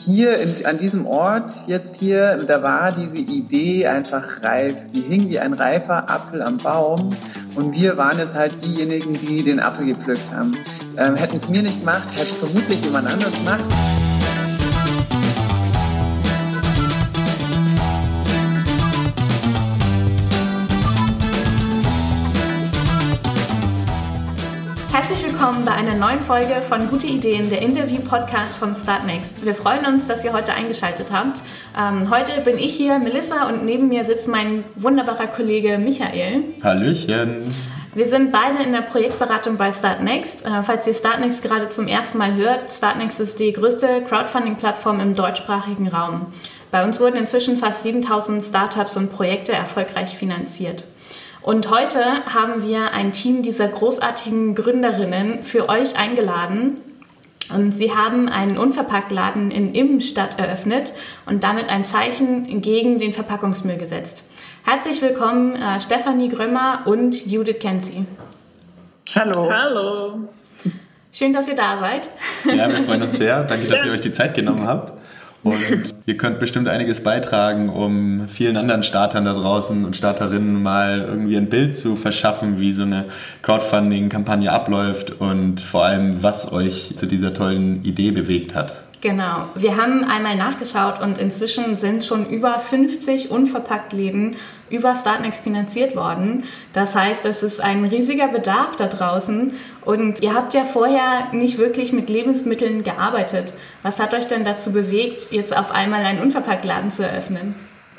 hier in, an diesem Ort jetzt hier, da war diese Idee einfach reif. Die hing wie ein reifer Apfel am Baum und wir waren jetzt halt diejenigen, die den Apfel gepflückt haben. Ähm, hätten es mir nicht gemacht, hätte es vermutlich jemand anders gemacht. Willkommen bei einer neuen Folge von Gute Ideen, der Interview-Podcast von Startnext. Wir freuen uns, dass ihr heute eingeschaltet habt. Ähm, heute bin ich hier, Melissa, und neben mir sitzt mein wunderbarer Kollege Michael. Hallöchen. Wir sind beide in der Projektberatung bei Startnext. Äh, falls ihr Startnext gerade zum ersten Mal hört, Startnext ist die größte Crowdfunding-Plattform im deutschsprachigen Raum. Bei uns wurden inzwischen fast 7000 Startups und Projekte erfolgreich finanziert. Und heute haben wir ein Team dieser großartigen Gründerinnen für euch eingeladen. Und sie haben einen Unverpacktladen in Immenstadt eröffnet und damit ein Zeichen gegen den Verpackungsmüll gesetzt. Herzlich willkommen äh, Stefanie Grömer und Judith Kenzie. Hallo. Hallo. Schön, dass ihr da seid. Ja, wir freuen uns sehr. Danke, dass ihr euch die Zeit genommen habt. Und ihr könnt bestimmt einiges beitragen, um vielen anderen Startern da draußen und Starterinnen mal irgendwie ein Bild zu verschaffen, wie so eine Crowdfunding-Kampagne abläuft und vor allem, was euch zu dieser tollen Idee bewegt hat. Genau. Wir haben einmal nachgeschaut und inzwischen sind schon über 50 Unverpackt-Läden über Startnext finanziert worden. Das heißt, es ist ein riesiger Bedarf da draußen und ihr habt ja vorher nicht wirklich mit Lebensmitteln gearbeitet. Was hat euch denn dazu bewegt, jetzt auf einmal einen Unverpackt-Laden zu eröffnen?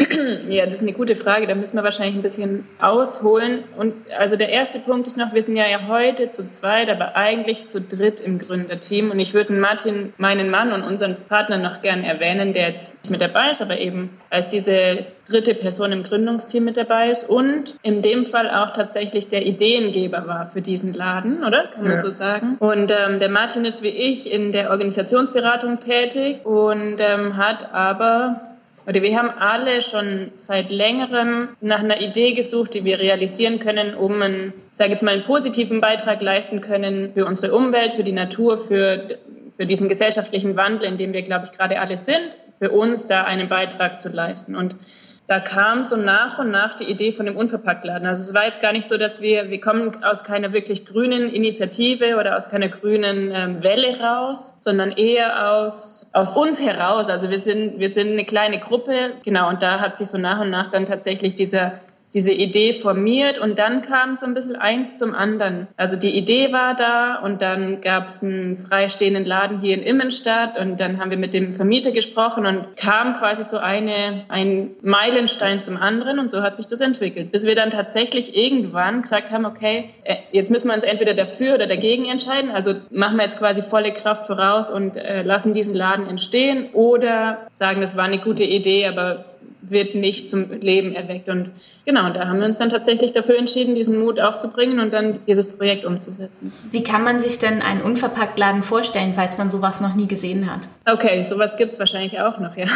Ja, das ist eine gute Frage. Da müssen wir wahrscheinlich ein bisschen ausholen. Und also der erste Punkt ist noch, wir sind ja, ja heute zu zweit, aber eigentlich zu dritt im Gründerteam. Und ich würde Martin, meinen Mann und unseren Partner noch gern erwähnen, der jetzt nicht mit dabei ist, aber eben als diese dritte Person im Gründungsteam mit dabei ist und in dem Fall auch tatsächlich der Ideengeber war für diesen Laden, oder? Kann man ja. so sagen. Und ähm, der Martin ist wie ich in der Organisationsberatung tätig und ähm, hat aber oder wir haben alle schon seit längerem nach einer Idee gesucht, die wir realisieren können, um einen, sage jetzt mal, einen positiven Beitrag leisten können für unsere Umwelt, für die Natur, für, für diesen gesellschaftlichen Wandel, in dem wir, glaube ich, gerade alle sind, für uns da einen Beitrag zu leisten. Und da kam so nach und nach die Idee von dem Unverpacktladen. Also es war jetzt gar nicht so, dass wir, wir kommen aus keiner wirklich grünen Initiative oder aus keiner grünen ähm, Welle raus, sondern eher aus, aus uns heraus. Also wir sind, wir sind eine kleine Gruppe, genau, und da hat sich so nach und nach dann tatsächlich dieser diese Idee formiert und dann kam so ein bisschen eins zum anderen. Also die Idee war da und dann gab es einen freistehenden Laden hier in Immenstadt und dann haben wir mit dem Vermieter gesprochen und kam quasi so eine, ein Meilenstein zum anderen und so hat sich das entwickelt. Bis wir dann tatsächlich irgendwann gesagt haben, okay, äh, jetzt müssen wir uns entweder dafür oder dagegen entscheiden. Also machen wir jetzt quasi volle Kraft voraus und äh, lassen diesen Laden entstehen oder sagen, das war eine gute Idee, aber wird nicht zum Leben erweckt. Und genau, da haben wir uns dann tatsächlich dafür entschieden, diesen Mut aufzubringen und dann dieses Projekt umzusetzen. Wie kann man sich denn einen Unverpacktladen vorstellen, falls man sowas noch nie gesehen hat? Okay, sowas gibt es wahrscheinlich auch noch, ja.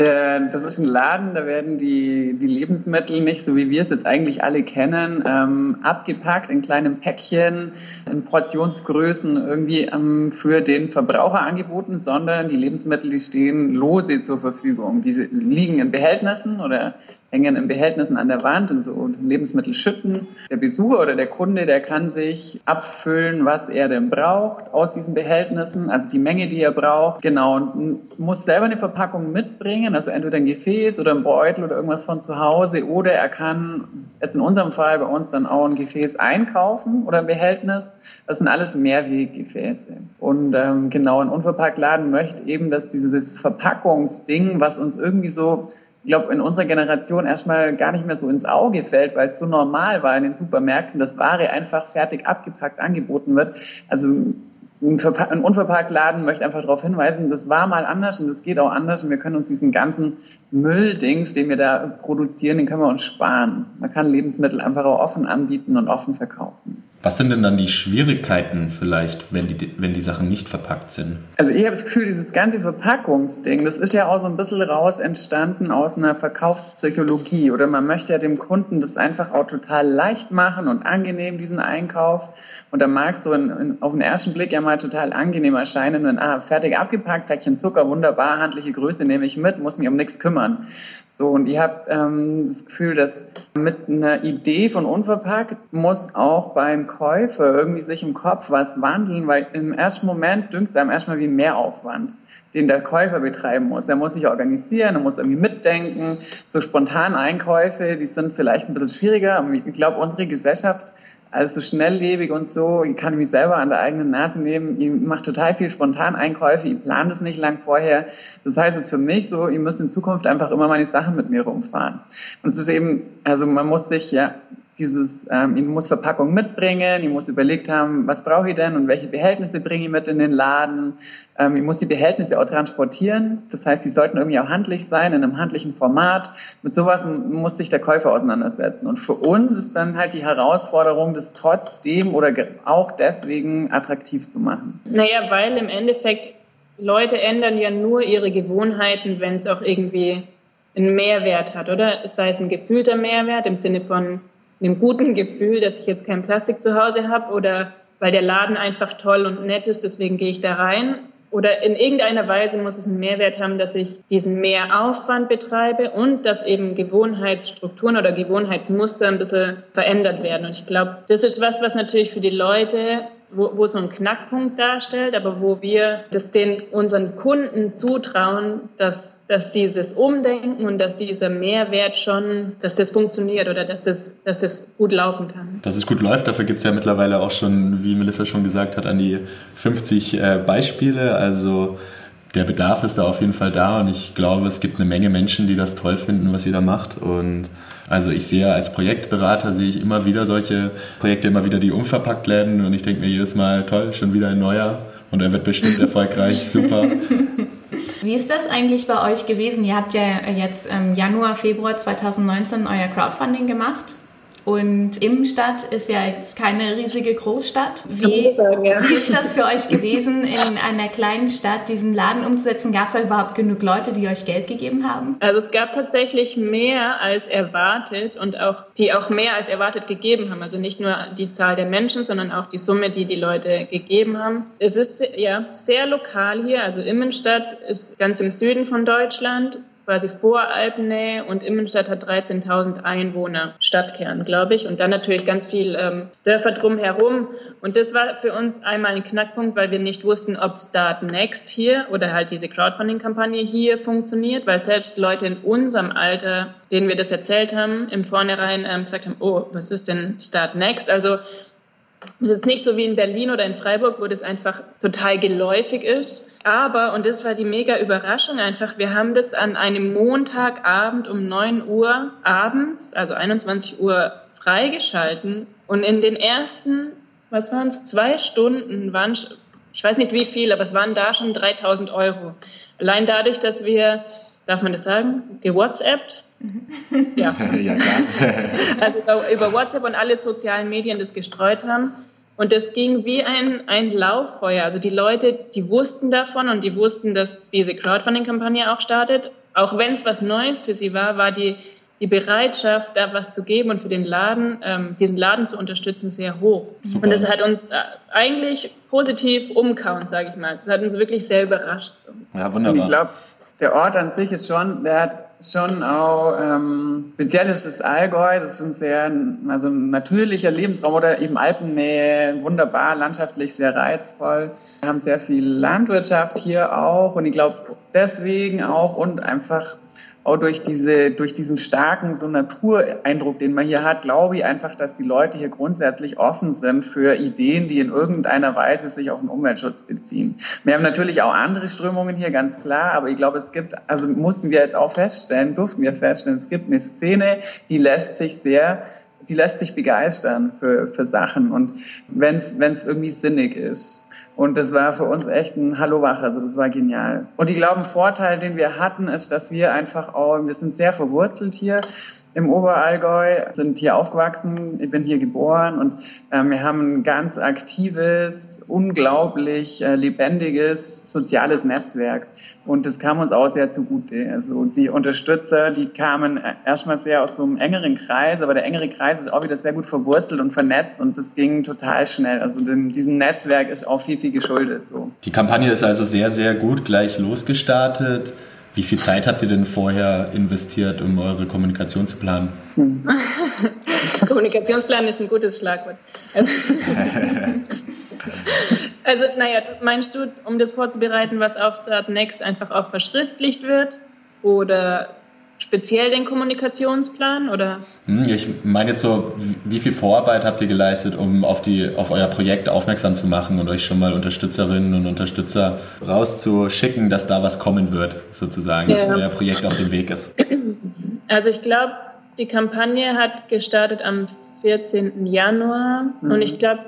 Äh, das ist ein Laden, da werden die, die Lebensmittel nicht, so wie wir es jetzt eigentlich alle kennen, ähm, abgepackt in kleinen Päckchen, in Portionsgrößen irgendwie ähm, für den Verbraucher angeboten, sondern die Lebensmittel, die stehen lose zur Verfügung. Diese liegen in Behältnissen oder hängen in Behältnissen an der Wand und so Lebensmittel schütten. Der Besucher oder der Kunde, der kann sich abfüllen, was er denn braucht aus diesen Behältnissen, also die Menge, die er braucht. Genau, und muss selber eine Verpackung mitbringen, also entweder ein Gefäß oder ein Beutel oder irgendwas von zu Hause oder er kann jetzt in unserem Fall bei uns dann auch ein Gefäß einkaufen oder ein Behältnis. Das sind alles Mehrweggefäße. Und ähm, genau, ein Unverpacktladen möchte eben, dass dieses Verpackungsding, was uns irgendwie so glaube, in unserer Generation erstmal gar nicht mehr so ins Auge fällt, weil es so normal war in den Supermärkten, dass Ware einfach fertig abgepackt angeboten wird. Also ein, ein Unverpacktladen möchte einfach darauf hinweisen, das war mal anders und das geht auch anders und wir können uns diesen ganzen Mülldings, den wir da produzieren, den können wir uns sparen. Man kann Lebensmittel einfach auch offen anbieten und offen verkaufen. Was sind denn dann die Schwierigkeiten vielleicht, wenn die, wenn die Sachen nicht verpackt sind? Also ich habe das Gefühl, dieses ganze Verpackungsding, das ist ja auch so ein bisschen raus entstanden aus einer Verkaufspsychologie. Oder man möchte ja dem Kunden das einfach auch total leicht machen und angenehm, diesen Einkauf. Und da mag es so in, in, auf den ersten Blick ja mal total angenehm erscheinen, wenn, ah, fertig abgepackt, Päckchen Zucker, wunderbar, handliche Größe nehme ich mit, muss mich um nichts kümmern. So, und ihr habt ähm, das Gefühl, dass mit einer Idee von unverpackt muss auch beim Käufer irgendwie sich im Kopf was wandeln, weil im ersten Moment dünkt es einem erstmal wie Mehraufwand, den der Käufer betreiben muss. Er muss sich organisieren, er muss irgendwie mitdenken. So spontan Einkäufe, die sind vielleicht ein bisschen schwieriger. Ich glaube, unsere Gesellschaft also schnelllebig und so, ich kann mich selber an der eigenen Nase nehmen, ich mache total viel spontan Einkäufe, ich plane das nicht lang vorher. Das heißt jetzt für mich so, ihr müsst in Zukunft einfach immer meine Sachen mit mir rumfahren. Und es ist eben, also man muss sich ja dieses, ähm, ich muss Verpackung mitbringen, ich muss überlegt haben, was brauche ich denn und welche Behältnisse bringe ich mit in den Laden. Ähm, ich muss die Behältnisse auch transportieren. Das heißt, die sollten irgendwie auch handlich sein, in einem handlichen Format. Mit sowas muss sich der Käufer auseinandersetzen. Und für uns ist dann halt die Herausforderung, das trotzdem oder auch deswegen attraktiv zu machen. Naja, weil im Endeffekt Leute ändern ja nur ihre Gewohnheiten, wenn es auch irgendwie einen Mehrwert hat, oder? Sei es ein gefühlter Mehrwert im Sinne von einem guten Gefühl, dass ich jetzt kein Plastik zu Hause habe oder weil der Laden einfach toll und nett ist, deswegen gehe ich da rein. Oder in irgendeiner Weise muss es einen Mehrwert haben, dass ich diesen Mehraufwand betreibe und dass eben Gewohnheitsstrukturen oder Gewohnheitsmuster ein bisschen verändert werden. Und ich glaube, das ist was, was natürlich für die Leute wo, wo so ein Knackpunkt darstellt, aber wo wir das den unseren Kunden zutrauen, dass, dass dieses Umdenken und dass dieser Mehrwert schon, dass das funktioniert oder dass das, dass das gut laufen kann. Dass es gut läuft, dafür gibt es ja mittlerweile auch schon, wie Melissa schon gesagt hat, an die 50 äh, Beispiele. Also der Bedarf ist da auf jeden Fall da und ich glaube, es gibt eine Menge Menschen, die das toll finden, was ihr da macht und also ich sehe als Projektberater sehe ich immer wieder solche Projekte, immer wieder die unverpackt werden und ich denke mir jedes Mal, toll, schon wieder ein neuer und er wird bestimmt erfolgreich, super. Wie ist das eigentlich bei euch gewesen? Ihr habt ja jetzt im Januar, Februar 2019 euer Crowdfunding gemacht und Immenstadt ist ja jetzt keine riesige Großstadt. Wie, sagen, ja. wie, ist das für euch gewesen, in einer kleinen Stadt diesen Laden umzusetzen? Gab es da überhaupt genug Leute, die euch Geld gegeben haben? Also es gab tatsächlich mehr als erwartet und auch die auch mehr als erwartet gegeben haben. Also nicht nur die Zahl der Menschen, sondern auch die Summe, die die Leute gegeben haben. Es ist ja sehr lokal hier. Also Immenstadt ist ganz im Süden von Deutschland quasi Voralpennähe und Immenstadt hat 13.000 Einwohner, Stadtkern, glaube ich, und dann natürlich ganz viel ähm, Dörfer drumherum. Und das war für uns einmal ein Knackpunkt, weil wir nicht wussten, ob Start Next hier oder halt diese Crowdfunding-Kampagne hier funktioniert, weil selbst Leute in unserem Alter, denen wir das erzählt haben, im Vornherein ähm, gesagt haben, oh, was ist denn Start Next? Also es ist jetzt nicht so wie in Berlin oder in Freiburg, wo das einfach total geläufig ist. Aber, und das war die mega Überraschung einfach, wir haben das an einem Montagabend um 9 Uhr abends, also 21 Uhr, freigeschalten. Und in den ersten, was waren es, zwei Stunden waren, ich weiß nicht wie viel, aber es waren da schon 3000 Euro. Allein dadurch, dass wir, darf man das sagen, gewhatsappt ja. ja, klar. also über WhatsApp und alle sozialen Medien das gestreut haben. Und das ging wie ein, ein Lauffeuer. Also die Leute, die wussten davon und die wussten, dass diese Crowdfunding-Kampagne auch startet. Auch wenn es was Neues für sie war, war die, die Bereitschaft, da was zu geben und für den Laden, ähm, diesen Laden zu unterstützen, sehr hoch. Super. Und das hat uns äh, eigentlich positiv umkauen, sage ich mal. Das hat uns wirklich sehr überrascht. Ja, wunderbar. Und ich glaube, der Ort an sich ist schon, der hat schon auch, ähm, speziell ist Allgäu, das ist ein sehr, also ein natürlicher Lebensraum oder eben Alpennähe, wunderbar, landschaftlich sehr reizvoll. Wir haben sehr viel Landwirtschaft hier auch. Und ich glaube deswegen auch und einfach auch durch diese, durch diesen starken so Natureindruck, den man hier hat, glaube ich einfach, dass die Leute hier grundsätzlich offen sind für Ideen, die in irgendeiner Weise sich auf den Umweltschutz beziehen. Wir haben natürlich auch andere Strömungen hier, ganz klar, aber ich glaube, es gibt, also mussten wir jetzt auch feststellen, durften wir feststellen, es gibt eine Szene, die lässt sich sehr die lässt sich begeistern für, für Sachen und wenn es irgendwie sinnig ist. Und das war für uns echt ein Hallo-Wach, also das war genial. Und ich glaube, ein Vorteil, den wir hatten, ist, dass wir einfach auch, wir sind sehr verwurzelt hier im Oberallgäu, sind hier aufgewachsen, ich bin hier geboren und äh, wir haben ein ganz aktives, unglaublich äh, lebendiges soziales Netzwerk und das kam uns auch sehr zugute. Also die Unterstützer, die kamen erstmal sehr aus so einem engeren Kreis, aber der engere Kreis ist auch wieder sehr gut verwurzelt und vernetzt und das ging total schnell. Also dem, diesem Netzwerk ist auch viel, viel geschuldet. So. Die Kampagne ist also sehr, sehr gut gleich losgestartet. Wie viel Zeit habt ihr denn vorher investiert, um eure Kommunikation zu planen? Hm. Kommunikationsplan ist ein gutes Schlagwort. also, naja, meinst du, um das vorzubereiten, was auf Start Next einfach auch verschriftlicht wird? Oder speziell den Kommunikationsplan oder? Hm, ich meine jetzt so, wie viel Vorarbeit habt ihr geleistet, um auf, die, auf euer Projekt aufmerksam zu machen und euch schon mal Unterstützerinnen und Unterstützer rauszuschicken, dass da was kommen wird, sozusagen, ja. dass euer Projekt auf dem Weg ist? Also ich glaube, die Kampagne hat gestartet am 14. Januar mhm. und ich glaube,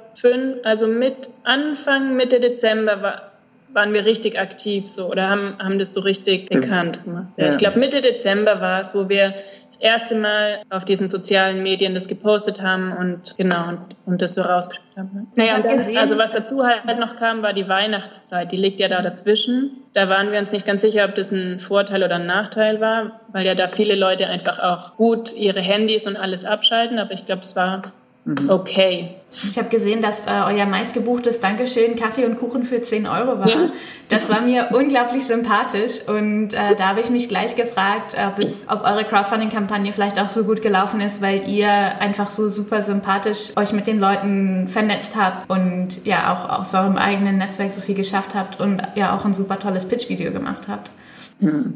also mit Anfang, Mitte Dezember war waren wir richtig aktiv so oder haben, haben das so richtig bekannt gemacht. Ja, Ich glaube, Mitte Dezember war es, wo wir das erste Mal auf diesen sozialen Medien das gepostet haben und genau und, und das so rausgeschickt haben. Naja, dann, also was dazu halt noch kam, war die Weihnachtszeit. Die liegt ja da dazwischen. Da waren wir uns nicht ganz sicher, ob das ein Vorteil oder ein Nachteil war, weil ja da viele Leute einfach auch gut ihre Handys und alles abschalten. Aber ich glaube, es war Mhm. Okay. Ich habe gesehen, dass äh, euer meistgebuchtes Dankeschön Kaffee und Kuchen für 10 Euro war. Ja. Das war mir unglaublich sympathisch und äh, da habe ich mich gleich gefragt, ob, es, ob eure Crowdfunding-Kampagne vielleicht auch so gut gelaufen ist, weil ihr einfach so super sympathisch euch mit den Leuten vernetzt habt und ja auch aus eurem eigenen Netzwerk so viel geschafft habt und ja auch ein super tolles Pitch-Video gemacht habt.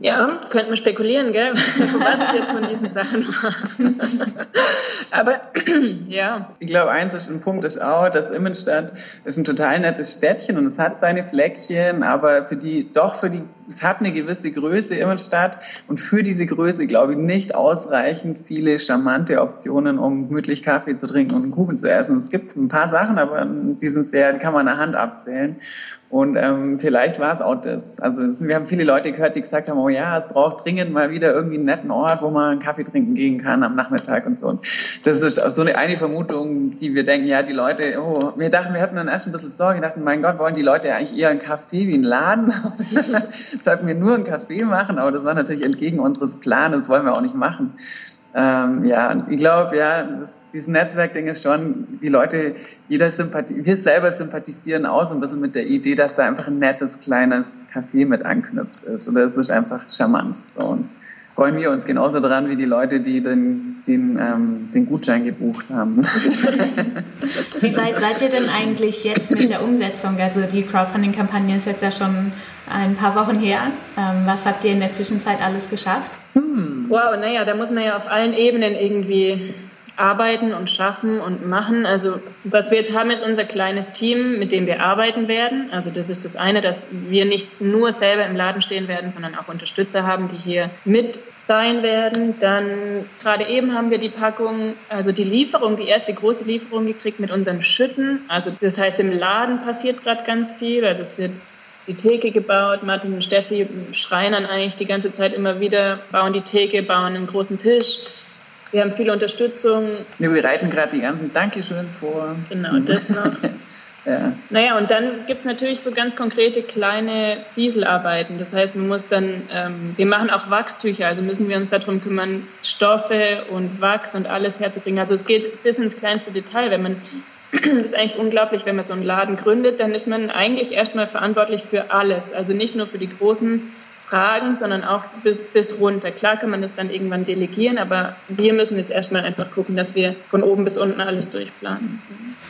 Ja, könnte man spekulieren, gell? was es jetzt von diesen Sachen war. Aber ja. Ich glaube, eins ist ein Punkt ist auch, dass Immenstadt ist ein total nettes Städtchen und es hat seine Fleckchen, aber für die, doch für die, es hat eine gewisse Größe Immenstadt und für diese Größe, glaube ich, nicht ausreichend viele charmante Optionen, um gemütlich Kaffee zu trinken und einen Kuchen zu essen. Es gibt ein paar Sachen, aber die sind sehr, die kann man an der Hand abzählen. Und ähm, vielleicht war es auch das. Also wir haben viele Leute gehört, die gesagt haben, oh ja, es braucht dringend mal wieder irgendwie einen netten Ort, wo man einen Kaffee trinken gehen kann am Nachmittag und so. Und das ist so eine, eine Vermutung, die wir denken, ja, die Leute, oh, wir dachten, wir hatten dann erst ein bisschen Sorge, wir dachten, mein Gott, wollen die Leute eigentlich eher einen Kaffee wie einen Laden? Sollten wir nur einen Kaffee machen? Aber das war natürlich entgegen unseres Planes, wollen wir auch nicht machen. Ähm, ja, ich glaube, ja, das, dieses Netzwerkding ist schon, die Leute, jeder Sympathie, wir selber sympathisieren aus ein bisschen mit der Idee, dass da einfach ein nettes, kleines Café mit anknüpft ist. Oder es ist einfach charmant. So. Und freuen wir uns genauso dran wie die Leute, die den, den, ähm, den Gutschein gebucht haben. wie weit seid ihr denn eigentlich jetzt mit der Umsetzung? Also die Crowdfunding-Kampagne ist jetzt ja schon ein paar Wochen her. Ähm, was habt ihr in der Zwischenzeit alles geschafft? Hm. Wow, naja, da muss man ja auf allen Ebenen irgendwie arbeiten und schaffen und machen. Also was wir jetzt haben, ist unser kleines Team, mit dem wir arbeiten werden. Also das ist das eine, dass wir nicht nur selber im Laden stehen werden, sondern auch Unterstützer haben, die hier mit sein werden. Dann gerade eben haben wir die Packung, also die Lieferung, die erste große Lieferung gekriegt mit unserem Schütten. Also das heißt, im Laden passiert gerade ganz viel. Also es wird die Theke gebaut. Martin und Steffi schreinern eigentlich die ganze Zeit immer wieder, bauen die Theke, bauen einen großen Tisch. Wir haben viel Unterstützung. Wir bereiten gerade die ganzen Dankeschöns vor. Genau, das noch. ja. Naja, und dann gibt es natürlich so ganz konkrete kleine Fieselarbeiten. Das heißt, man muss dann, ähm, wir machen auch Wachstücher, also müssen wir uns darum kümmern, Stoffe und Wachs und alles herzubringen. Also es geht bis ins kleinste Detail. Wenn man das ist eigentlich unglaublich, wenn man so einen Laden gründet, dann ist man eigentlich erstmal verantwortlich für alles. Also nicht nur für die großen Fragen, sondern auch bis, bis runter. Klar kann man das dann irgendwann delegieren, aber wir müssen jetzt erstmal einfach gucken, dass wir von oben bis unten alles durchplanen.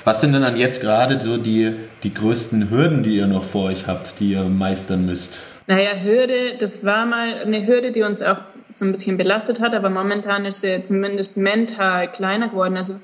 Was sind denn dann jetzt gerade so die, die größten Hürden, die ihr noch vor euch habt, die ihr meistern müsst? Naja, Hürde, das war mal eine Hürde, die uns auch so ein bisschen belastet hat, aber momentan ist sie zumindest mental kleiner geworden. Also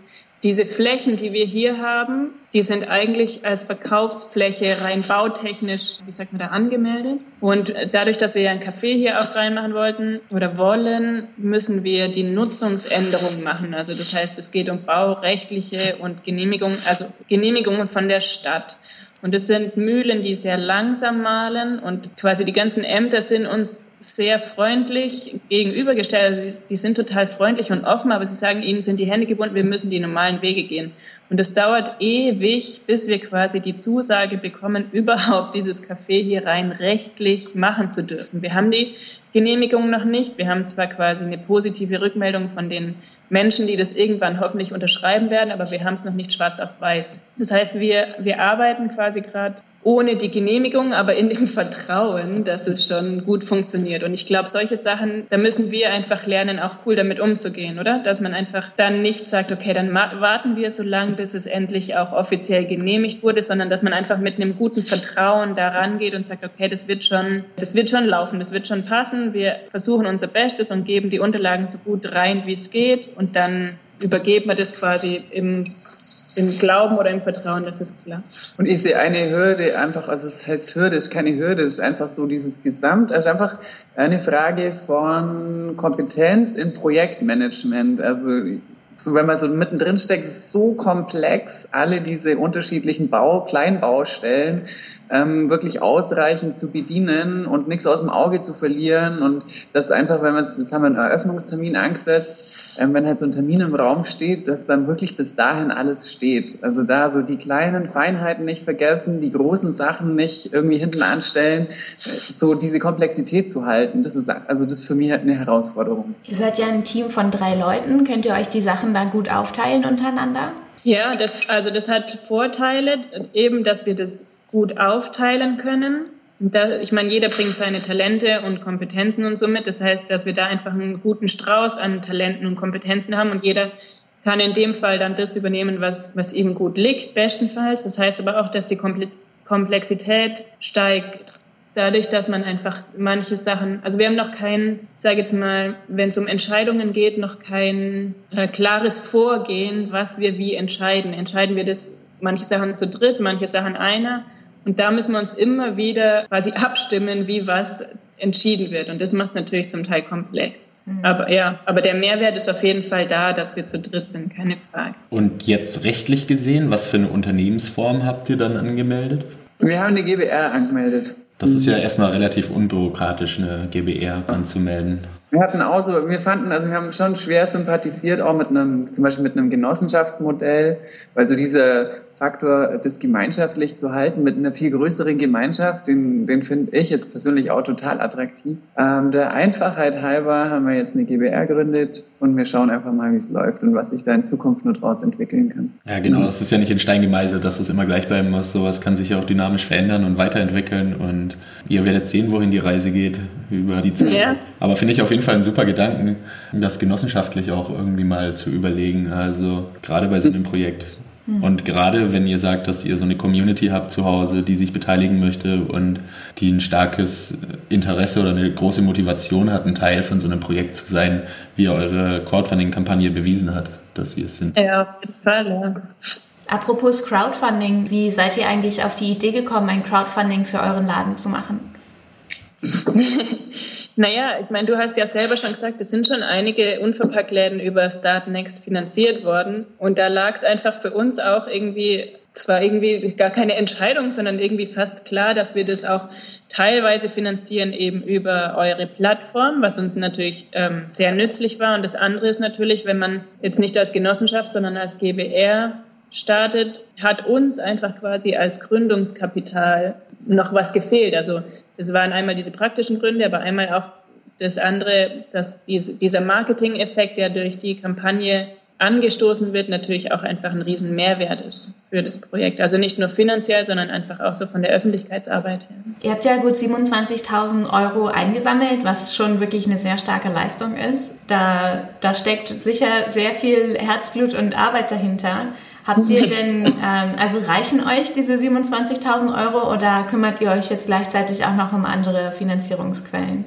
diese Flächen, die wir hier haben, die sind eigentlich als Verkaufsfläche rein bautechnisch, wie sagt man da, angemeldet. Und dadurch, dass wir ja ein Café hier auch reinmachen wollten oder wollen, müssen wir die Nutzungsänderung machen. Also das heißt, es geht um baurechtliche und Genehmigungen, also Genehmigungen von der Stadt. Und es sind Mühlen, die sehr langsam malen und quasi die ganzen Ämter sind uns sehr freundlich gegenübergestellt. Also die sind total freundlich und offen, aber sie sagen, ihnen sind die Hände gebunden, wir müssen die normalen Wege gehen. Und es dauert ewig, bis wir quasi die Zusage bekommen, überhaupt dieses Café hier rein rechtlich machen zu dürfen. Wir haben die Genehmigung noch nicht. Wir haben zwar quasi eine positive Rückmeldung von den Menschen, die das irgendwann hoffentlich unterschreiben werden, aber wir haben es noch nicht schwarz auf weiß. Das heißt, wir, wir arbeiten quasi gerade ohne die Genehmigung, aber in dem Vertrauen, dass es schon gut funktioniert. Und ich glaube, solche Sachen, da müssen wir einfach lernen, auch cool damit umzugehen, oder? Dass man einfach dann nicht sagt, okay, dann warten wir so lange, bis es endlich auch offiziell genehmigt wurde, sondern dass man einfach mit einem guten Vertrauen daran geht und sagt, okay, das wird schon, das wird schon laufen, das wird schon passen. Wir versuchen unser Bestes und geben die Unterlagen so gut rein, wie es geht. Und dann übergeben wir das quasi im im Glauben oder im Vertrauen, das ist klar. Und ich sehe eine Hürde einfach, also es heißt Hürde, es ist keine Hürde, es ist einfach so dieses Gesamt, also einfach eine Frage von Kompetenz in Projektmanagement. Also so, wenn man so mittendrin steckt, ist es so komplex, alle diese unterschiedlichen Bau, Kleinbaustellen ähm, wirklich ausreichend zu bedienen und nichts aus dem Auge zu verlieren. Und das einfach, wenn man jetzt haben wir einen Eröffnungstermin angesetzt, ähm, wenn halt so ein Termin im Raum steht, dass dann wirklich bis dahin alles steht. Also da so die kleinen Feinheiten nicht vergessen, die großen Sachen nicht irgendwie hinten anstellen, so diese Komplexität zu halten. Das ist also das ist für mich halt eine Herausforderung. Ihr seid ja ein Team von drei Leuten. Könnt ihr euch die Sachen da gut aufteilen untereinander? Ja, das, also das hat Vorteile, eben, dass wir das gut aufteilen können. Da, ich meine, jeder bringt seine Talente und Kompetenzen und so mit. Das heißt, dass wir da einfach einen guten Strauß an Talenten und Kompetenzen haben und jeder kann in dem Fall dann das übernehmen, was, was ihm gut liegt, bestenfalls. Das heißt aber auch, dass die Komplexität steigt, dadurch, dass man einfach manche Sachen, also wir haben noch kein, sage jetzt mal, wenn es um Entscheidungen geht, noch kein äh, klares Vorgehen, was wir wie entscheiden. Entscheiden wir das manche Sachen zu dritt, manche Sachen einer. Und da müssen wir uns immer wieder quasi abstimmen, wie was entschieden wird. Und das macht es natürlich zum Teil komplex. Mhm. Aber ja, aber der Mehrwert ist auf jeden Fall da, dass wir zu dritt sind, keine Frage. Und jetzt rechtlich gesehen, was für eine Unternehmensform habt ihr dann angemeldet? Wir haben eine GBR angemeldet. Das ist ja erstmal relativ unbürokratisch, eine GBR anzumelden. Wir hatten auch so, wir fanden, also wir haben schon schwer sympathisiert, auch mit einem, zum Beispiel mit einem Genossenschaftsmodell, weil so dieser Faktor, das gemeinschaftlich zu halten mit einer viel größeren Gemeinschaft, den, den finde ich jetzt persönlich auch total attraktiv. Ähm, der Einfachheit halber haben wir jetzt eine GBR gegründet und wir schauen einfach mal, wie es läuft und was sich da in Zukunft nur draus entwickeln kann. Ja, genau, das ist ja nicht in Stein gemeißelt, dass es immer gleich bleiben muss. Sowas kann sich ja auch dynamisch verändern und weiterentwickeln und ihr werdet sehen, wohin die Reise geht über die Zeit. Ja. Aber finde ich auf jeden Fall ein super Gedanken, das genossenschaftlich auch irgendwie mal zu überlegen. Also gerade bei so einem Projekt. Hm. Und gerade wenn ihr sagt, dass ihr so eine Community habt zu Hause, die sich beteiligen möchte und die ein starkes Interesse oder eine große Motivation hat, ein Teil von so einem Projekt zu sein, wie eure Crowdfunding-Kampagne bewiesen hat, dass ihr es sind. Ja, Fall, ja. Apropos Crowdfunding, wie seid ihr eigentlich auf die Idee gekommen, ein Crowdfunding für euren Laden zu machen? Naja, ich meine, du hast ja selber schon gesagt, es sind schon einige Unverpacktläden über Start Next finanziert worden. Und da lag es einfach für uns auch irgendwie, zwar irgendwie gar keine Entscheidung, sondern irgendwie fast klar, dass wir das auch teilweise finanzieren eben über eure Plattform, was uns natürlich ähm, sehr nützlich war. Und das andere ist natürlich, wenn man jetzt nicht als Genossenschaft, sondern als GBR startet, hat uns einfach quasi als Gründungskapital noch was gefehlt. Also es waren einmal diese praktischen Gründe, aber einmal auch das andere, dass diese, dieser Marketing-Effekt, der durch die Kampagne angestoßen wird, natürlich auch einfach ein riesen Mehrwert ist für das Projekt. Also nicht nur finanziell, sondern einfach auch so von der Öffentlichkeitsarbeit her. Ihr habt ja gut 27.000 Euro eingesammelt, was schon wirklich eine sehr starke Leistung ist. Da, da steckt sicher sehr viel Herzblut und Arbeit dahinter. Habt ihr denn, ähm, also reichen euch diese 27.000 Euro oder kümmert ihr euch jetzt gleichzeitig auch noch um andere Finanzierungsquellen?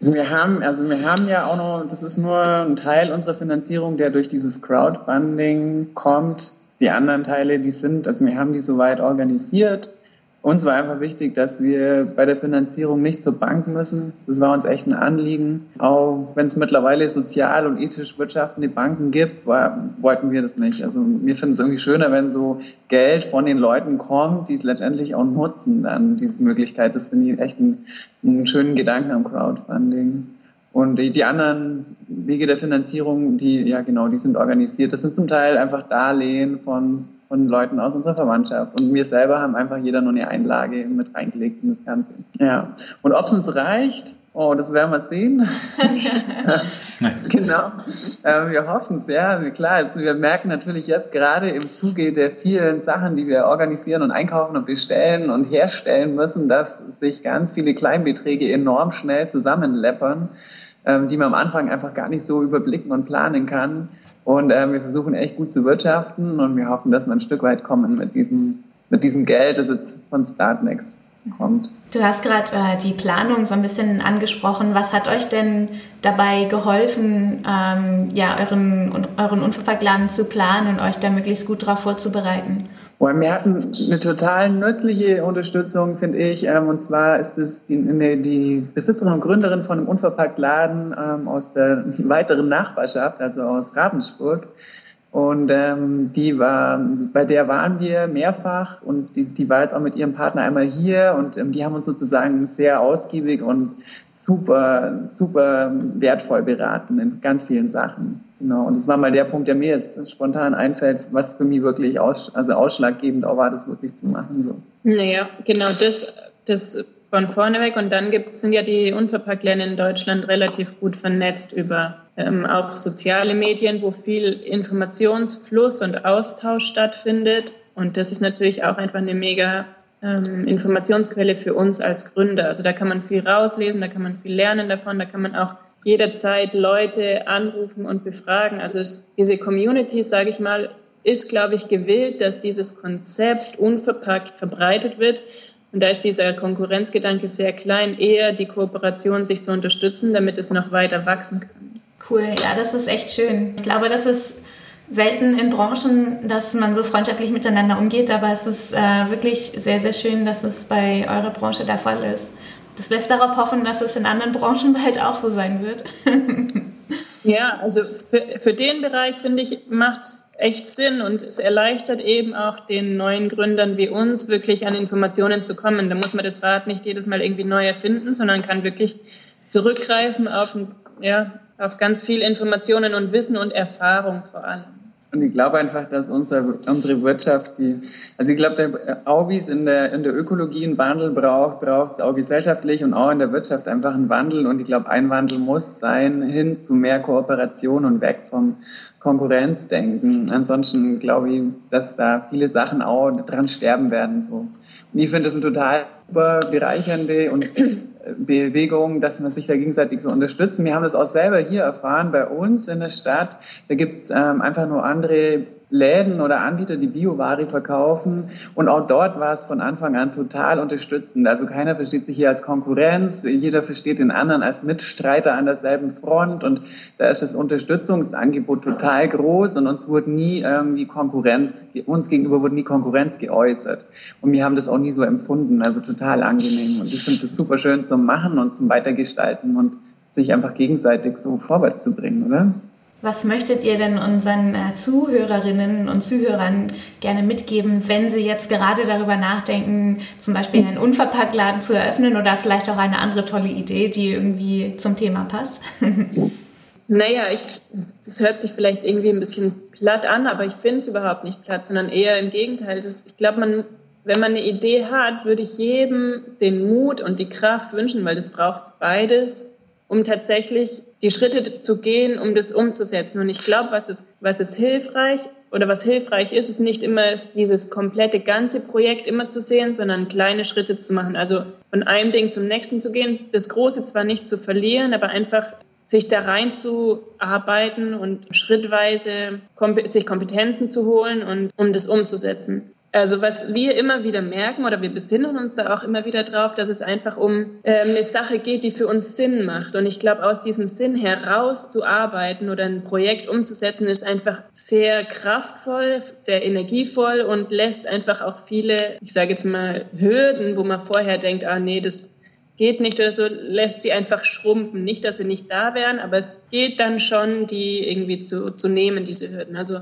Also wir haben, also wir haben ja auch noch, das ist nur ein Teil unserer Finanzierung, der durch dieses Crowdfunding kommt. Die anderen Teile, die sind, also wir haben die soweit organisiert. Uns war einfach wichtig, dass wir bei der Finanzierung nicht zur Bank müssen. Das war uns echt ein Anliegen. Auch wenn es mittlerweile sozial und ethisch wirtschaftende Banken gibt, war, wollten wir das nicht. Also wir finden es irgendwie schöner, wenn so Geld von den Leuten kommt, die es letztendlich auch nutzen, dann diese Möglichkeit. Das finde ich echt einen, einen schönen Gedanken am Crowdfunding. Und die, die anderen Wege der Finanzierung, die, ja genau, die sind organisiert. Das sind zum Teil einfach Darlehen von von Leuten aus unserer Verwandtschaft. Und wir selber haben einfach jeder nur eine Einlage mit reingelegt in das Ganze. Ja. Und ob es uns reicht, oh, das werden wir sehen. genau. Ähm, wir hoffen es, ja. Klar, also wir merken natürlich jetzt gerade im Zuge der vielen Sachen, die wir organisieren und einkaufen und bestellen und herstellen müssen, dass sich ganz viele Kleinbeträge enorm schnell zusammenleppern ähm, die man am Anfang einfach gar nicht so überblicken und planen kann. Und äh, wir versuchen echt gut zu wirtschaften und wir hoffen, dass wir ein Stück weit kommen mit diesem, mit diesem Geld, das jetzt von Startnext kommt. Du hast gerade äh, die Planung so ein bisschen angesprochen. Was hat euch denn dabei geholfen, ähm, ja, euren, euren Unfallplan zu planen und euch da möglichst gut darauf vorzubereiten? Wir hatten eine total nützliche Unterstützung, finde ich. Ähm, und zwar ist es die, die Besitzerin und Gründerin von einem Unverpacktladen ähm, aus der weiteren Nachbarschaft, also aus Ravensburg. Und ähm, die war, bei der waren wir mehrfach und die, die war jetzt auch mit ihrem Partner einmal hier und ähm, die haben uns sozusagen sehr ausgiebig und super, super wertvoll beraten in ganz vielen Sachen. Genau. Und das war mal der Punkt, der mir jetzt spontan einfällt, was für mich wirklich aus, also ausschlaggebend auch war, das wirklich zu machen. So. Naja, genau das, das von vorne weg. Und dann gibt's, sind ja die Unverpacktläden in Deutschland relativ gut vernetzt über ähm, auch soziale Medien, wo viel Informationsfluss und Austausch stattfindet. Und das ist natürlich auch einfach eine mega ähm, Informationsquelle für uns als Gründer. Also da kann man viel rauslesen, da kann man viel lernen davon, da kann man auch jederzeit Leute anrufen und befragen. Also es, diese Community, sage ich mal, ist, glaube ich, gewillt, dass dieses Konzept unverpackt verbreitet wird. Und da ist dieser Konkurrenzgedanke sehr klein, eher die Kooperation sich zu unterstützen, damit es noch weiter wachsen kann. Cool, ja, das ist echt schön. Ich glaube, das ist selten in Branchen, dass man so freundschaftlich miteinander umgeht, aber es ist äh, wirklich sehr, sehr schön, dass es bei eurer Branche der Fall ist das lässt darauf hoffen, dass es in anderen Branchen bald auch so sein wird. ja, also für, für den Bereich finde ich, macht es echt Sinn und es erleichtert eben auch den neuen Gründern wie uns, wirklich an Informationen zu kommen. Da muss man das Rad nicht jedes Mal irgendwie neu erfinden, sondern kann wirklich zurückgreifen auf, ja, auf ganz viel Informationen und Wissen und Erfahrung vor allem. Und ich glaube einfach, dass unser, unsere Wirtschaft, die, also ich glaube, auch wie es in der, in der Ökologie einen Wandel braucht, braucht es auch gesellschaftlich und auch in der Wirtschaft einfach einen Wandel. Und ich glaube, ein Wandel muss sein hin zu mehr Kooperation und weg vom Konkurrenzdenken. Ansonsten glaube ich, dass da viele Sachen auch dran sterben werden. So. Und ich finde das ein total bereichernde und Bewegung, dass man sich da gegenseitig so unterstützt. Wir haben das auch selber hier erfahren bei uns in der Stadt. Da gibt's ähm, einfach nur andere Läden oder Anbieter, die Bioware verkaufen. Und auch dort war es von Anfang an total unterstützend. Also keiner versteht sich hier als Konkurrenz, jeder versteht den anderen als Mitstreiter an derselben Front. Und da ist das Unterstützungsangebot total groß und uns wurde nie irgendwie Konkurrenz, uns gegenüber wurde nie Konkurrenz geäußert. Und wir haben das auch nie so empfunden. Also total angenehm. Und ich finde das super schön zum Machen und zum Weitergestalten und sich einfach gegenseitig so vorwärts zu bringen, oder? Was möchtet ihr denn unseren äh, Zuhörerinnen und Zuhörern gerne mitgeben, wenn sie jetzt gerade darüber nachdenken, zum Beispiel einen Unverpacktladen zu eröffnen oder vielleicht auch eine andere tolle Idee, die irgendwie zum Thema passt? Naja, ich, das hört sich vielleicht irgendwie ein bisschen platt an, aber ich finde es überhaupt nicht platt, sondern eher im Gegenteil. Das, ich glaube, man, wenn man eine Idee hat, würde ich jedem den Mut und die Kraft wünschen, weil das braucht beides, um tatsächlich die Schritte zu gehen, um das umzusetzen. Und ich glaube, was ist, was ist hilfreich oder was hilfreich ist, ist nicht immer dieses komplette ganze Projekt immer zu sehen, sondern kleine Schritte zu machen. Also von einem Ding zum nächsten zu gehen, das Große zwar nicht zu verlieren, aber einfach sich da reinzuarbeiten und schrittweise sich Kompetenzen zu holen und um das umzusetzen. Also was wir immer wieder merken oder wir besinnen uns da auch immer wieder drauf, dass es einfach um äh, eine Sache geht, die für uns Sinn macht. Und ich glaube, aus diesem Sinn herauszuarbeiten oder ein Projekt umzusetzen, ist einfach sehr kraftvoll, sehr energievoll und lässt einfach auch viele, ich sage jetzt mal, Hürden, wo man vorher denkt, ah nee, das geht nicht oder so, lässt sie einfach schrumpfen. Nicht, dass sie nicht da wären, aber es geht dann schon, die irgendwie zu, zu nehmen, diese Hürden. Also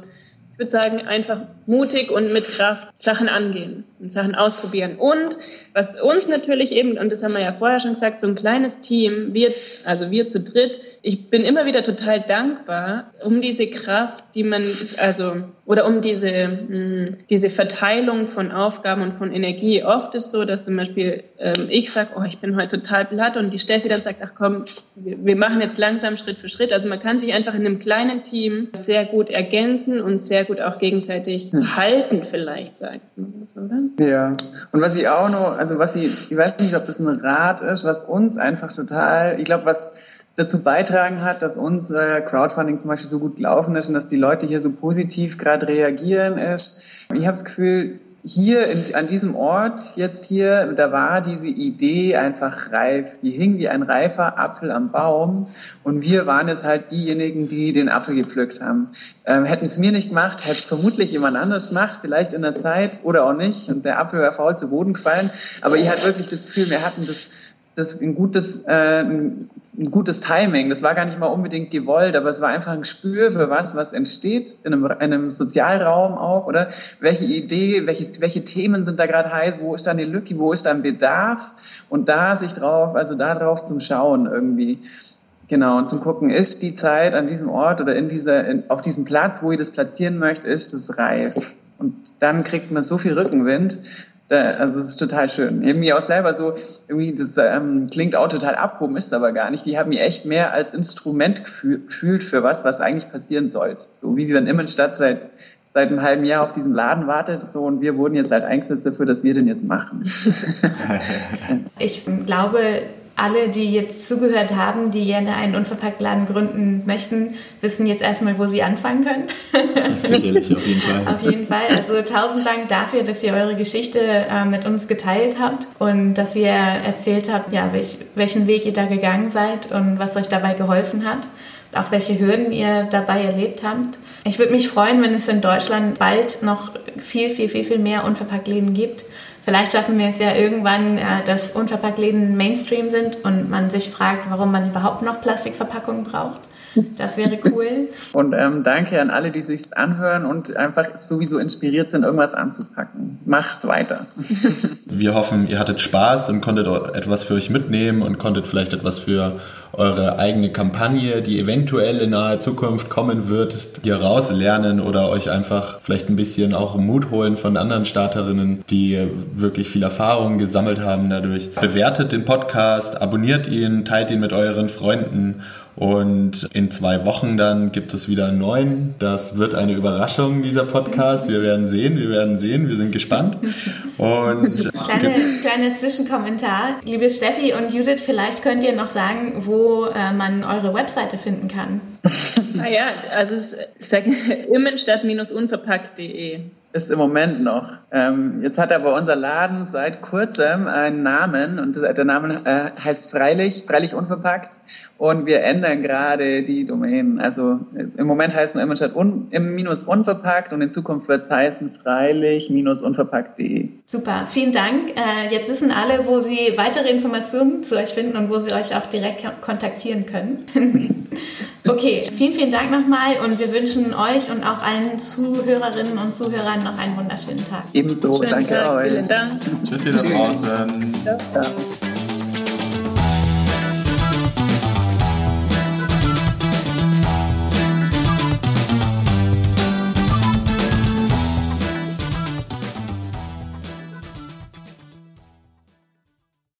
ich würde sagen, einfach mutig und mit Kraft Sachen angehen und Sachen ausprobieren. Und was uns natürlich eben, und das haben wir ja vorher schon gesagt, so ein kleines Team, wir, also wir zu dritt, ich bin immer wieder total dankbar um diese Kraft, die man, also, oder um diese, mh, hm, diese Verteilung von Aufgaben und von Energie. Oft ist so, dass zum Beispiel ähm, ich sage, oh, ich bin heute total platt und die Steffi dann sagt, ach komm, wir, machen jetzt langsam Schritt für Schritt. Also man kann sich einfach in einem kleinen Team sehr gut ergänzen und sehr gut auch gegenseitig hm. halten vielleicht, sagt man so, oder? Ja, und was ich auch noch, also was ich, ich weiß nicht, ob das ein Rat ist, was uns einfach total, ich glaube, was dazu beitragen hat, dass unser Crowdfunding zum Beispiel so gut gelaufen ist und dass die Leute hier so positiv gerade reagieren ist. Ich habe das Gefühl, hier in, an diesem Ort jetzt hier, da war diese Idee einfach reif. Die hing wie ein reifer Apfel am Baum und wir waren jetzt halt diejenigen, die den Apfel gepflückt haben. Ähm, hätten es mir nicht gemacht, hätte es vermutlich jemand anders gemacht, vielleicht in der Zeit oder auch nicht und der Apfel wäre faul zu Boden gefallen. Aber ich hatte wirklich das Gefühl, wir hatten das das ein gutes, äh, ein gutes Timing. Das war gar nicht mal unbedingt gewollt, aber es war einfach ein Gespür für was, was entsteht in einem, in einem Sozialraum auch, oder? Welche Idee, welche, welche Themen sind da gerade heiß? Wo ist da eine Lücke? Wo ist da ein Bedarf? Und da sich drauf, also da drauf zum Schauen irgendwie. Genau, und zum Gucken, ist die Zeit an diesem Ort oder in dieser, in, auf diesem Platz, wo ich das platzieren möchte, ist es reif? Und dann kriegt man so viel Rückenwind, da, also es ist total schön. Ich habe mir auch selber so, irgendwie, das ähm, klingt auch total abgehoben, ist aber gar nicht. Die haben mir echt mehr als Instrument gefühlt für was, was eigentlich passieren sollte. So wie wenn Immenstadt seit seit einem halben Jahr auf diesen Laden wartet so und wir wurden jetzt halt eingesetzt dafür, dass wir den jetzt machen. ich glaube, alle, die jetzt zugehört haben, die gerne einen Unverpacktladen gründen möchten, wissen jetzt erstmal, wo sie anfangen können. Sicherlich, auf jeden Fall. auf jeden Fall. Also tausend Dank dafür, dass ihr eure Geschichte äh, mit uns geteilt habt und dass ihr erzählt habt, ja, welch, welchen Weg ihr da gegangen seid und was euch dabei geholfen hat. Und auch welche Hürden ihr dabei erlebt habt. Ich würde mich freuen, wenn es in Deutschland bald noch viel, viel, viel, viel mehr Unverpacktläden gibt Vielleicht schaffen wir es ja irgendwann, äh, dass Unverpacktläden Mainstream sind und man sich fragt, warum man überhaupt noch Plastikverpackungen braucht. Das wäre cool. Und ähm, danke an alle, die sich anhören und einfach sowieso inspiriert sind, irgendwas anzupacken. Macht weiter. Wir hoffen, ihr hattet Spaß und konntet etwas für euch mitnehmen und konntet vielleicht etwas für eure eigene Kampagne, die eventuell in naher Zukunft kommen wird, hier rauslernen oder euch einfach vielleicht ein bisschen auch Mut holen von anderen Starterinnen, die wirklich viel Erfahrung gesammelt haben dadurch. Bewertet den Podcast, abonniert ihn, teilt ihn mit euren Freunden und in zwei Wochen dann gibt es wieder einen neuen. Das wird eine Überraschung, dieser Podcast. Wir werden sehen, wir werden sehen, wir sind gespannt. Und kleine, kleine Zwischenkommentar. Liebe Steffi und Judith, vielleicht könnt ihr noch sagen, wo äh, man eure Webseite finden kann. ah ja, also ich sage immenstadt-unverpackt.de ist im Moment noch. Ähm, jetzt hat aber unser Laden seit kurzem einen Namen und der Name äh, heißt Freilich, Freilich Unverpackt und wir ändern gerade die Domain. Also im Moment heißt es immer statt un, im minus unverpackt und in Zukunft wird es heißen freilich-unverpackt.de. Super, vielen Dank. Äh, jetzt wissen alle, wo Sie weitere Informationen zu euch finden und wo Sie euch auch direkt kontaktieren können. okay, vielen, vielen Dank nochmal und wir wünschen euch und auch allen Zuhörerinnen und Zuhörern noch einen wunderschönen Tag. Ebenso, Schönen danke Tag, euch. Vielen Dank. Tschüssi da draußen. Ja, ja.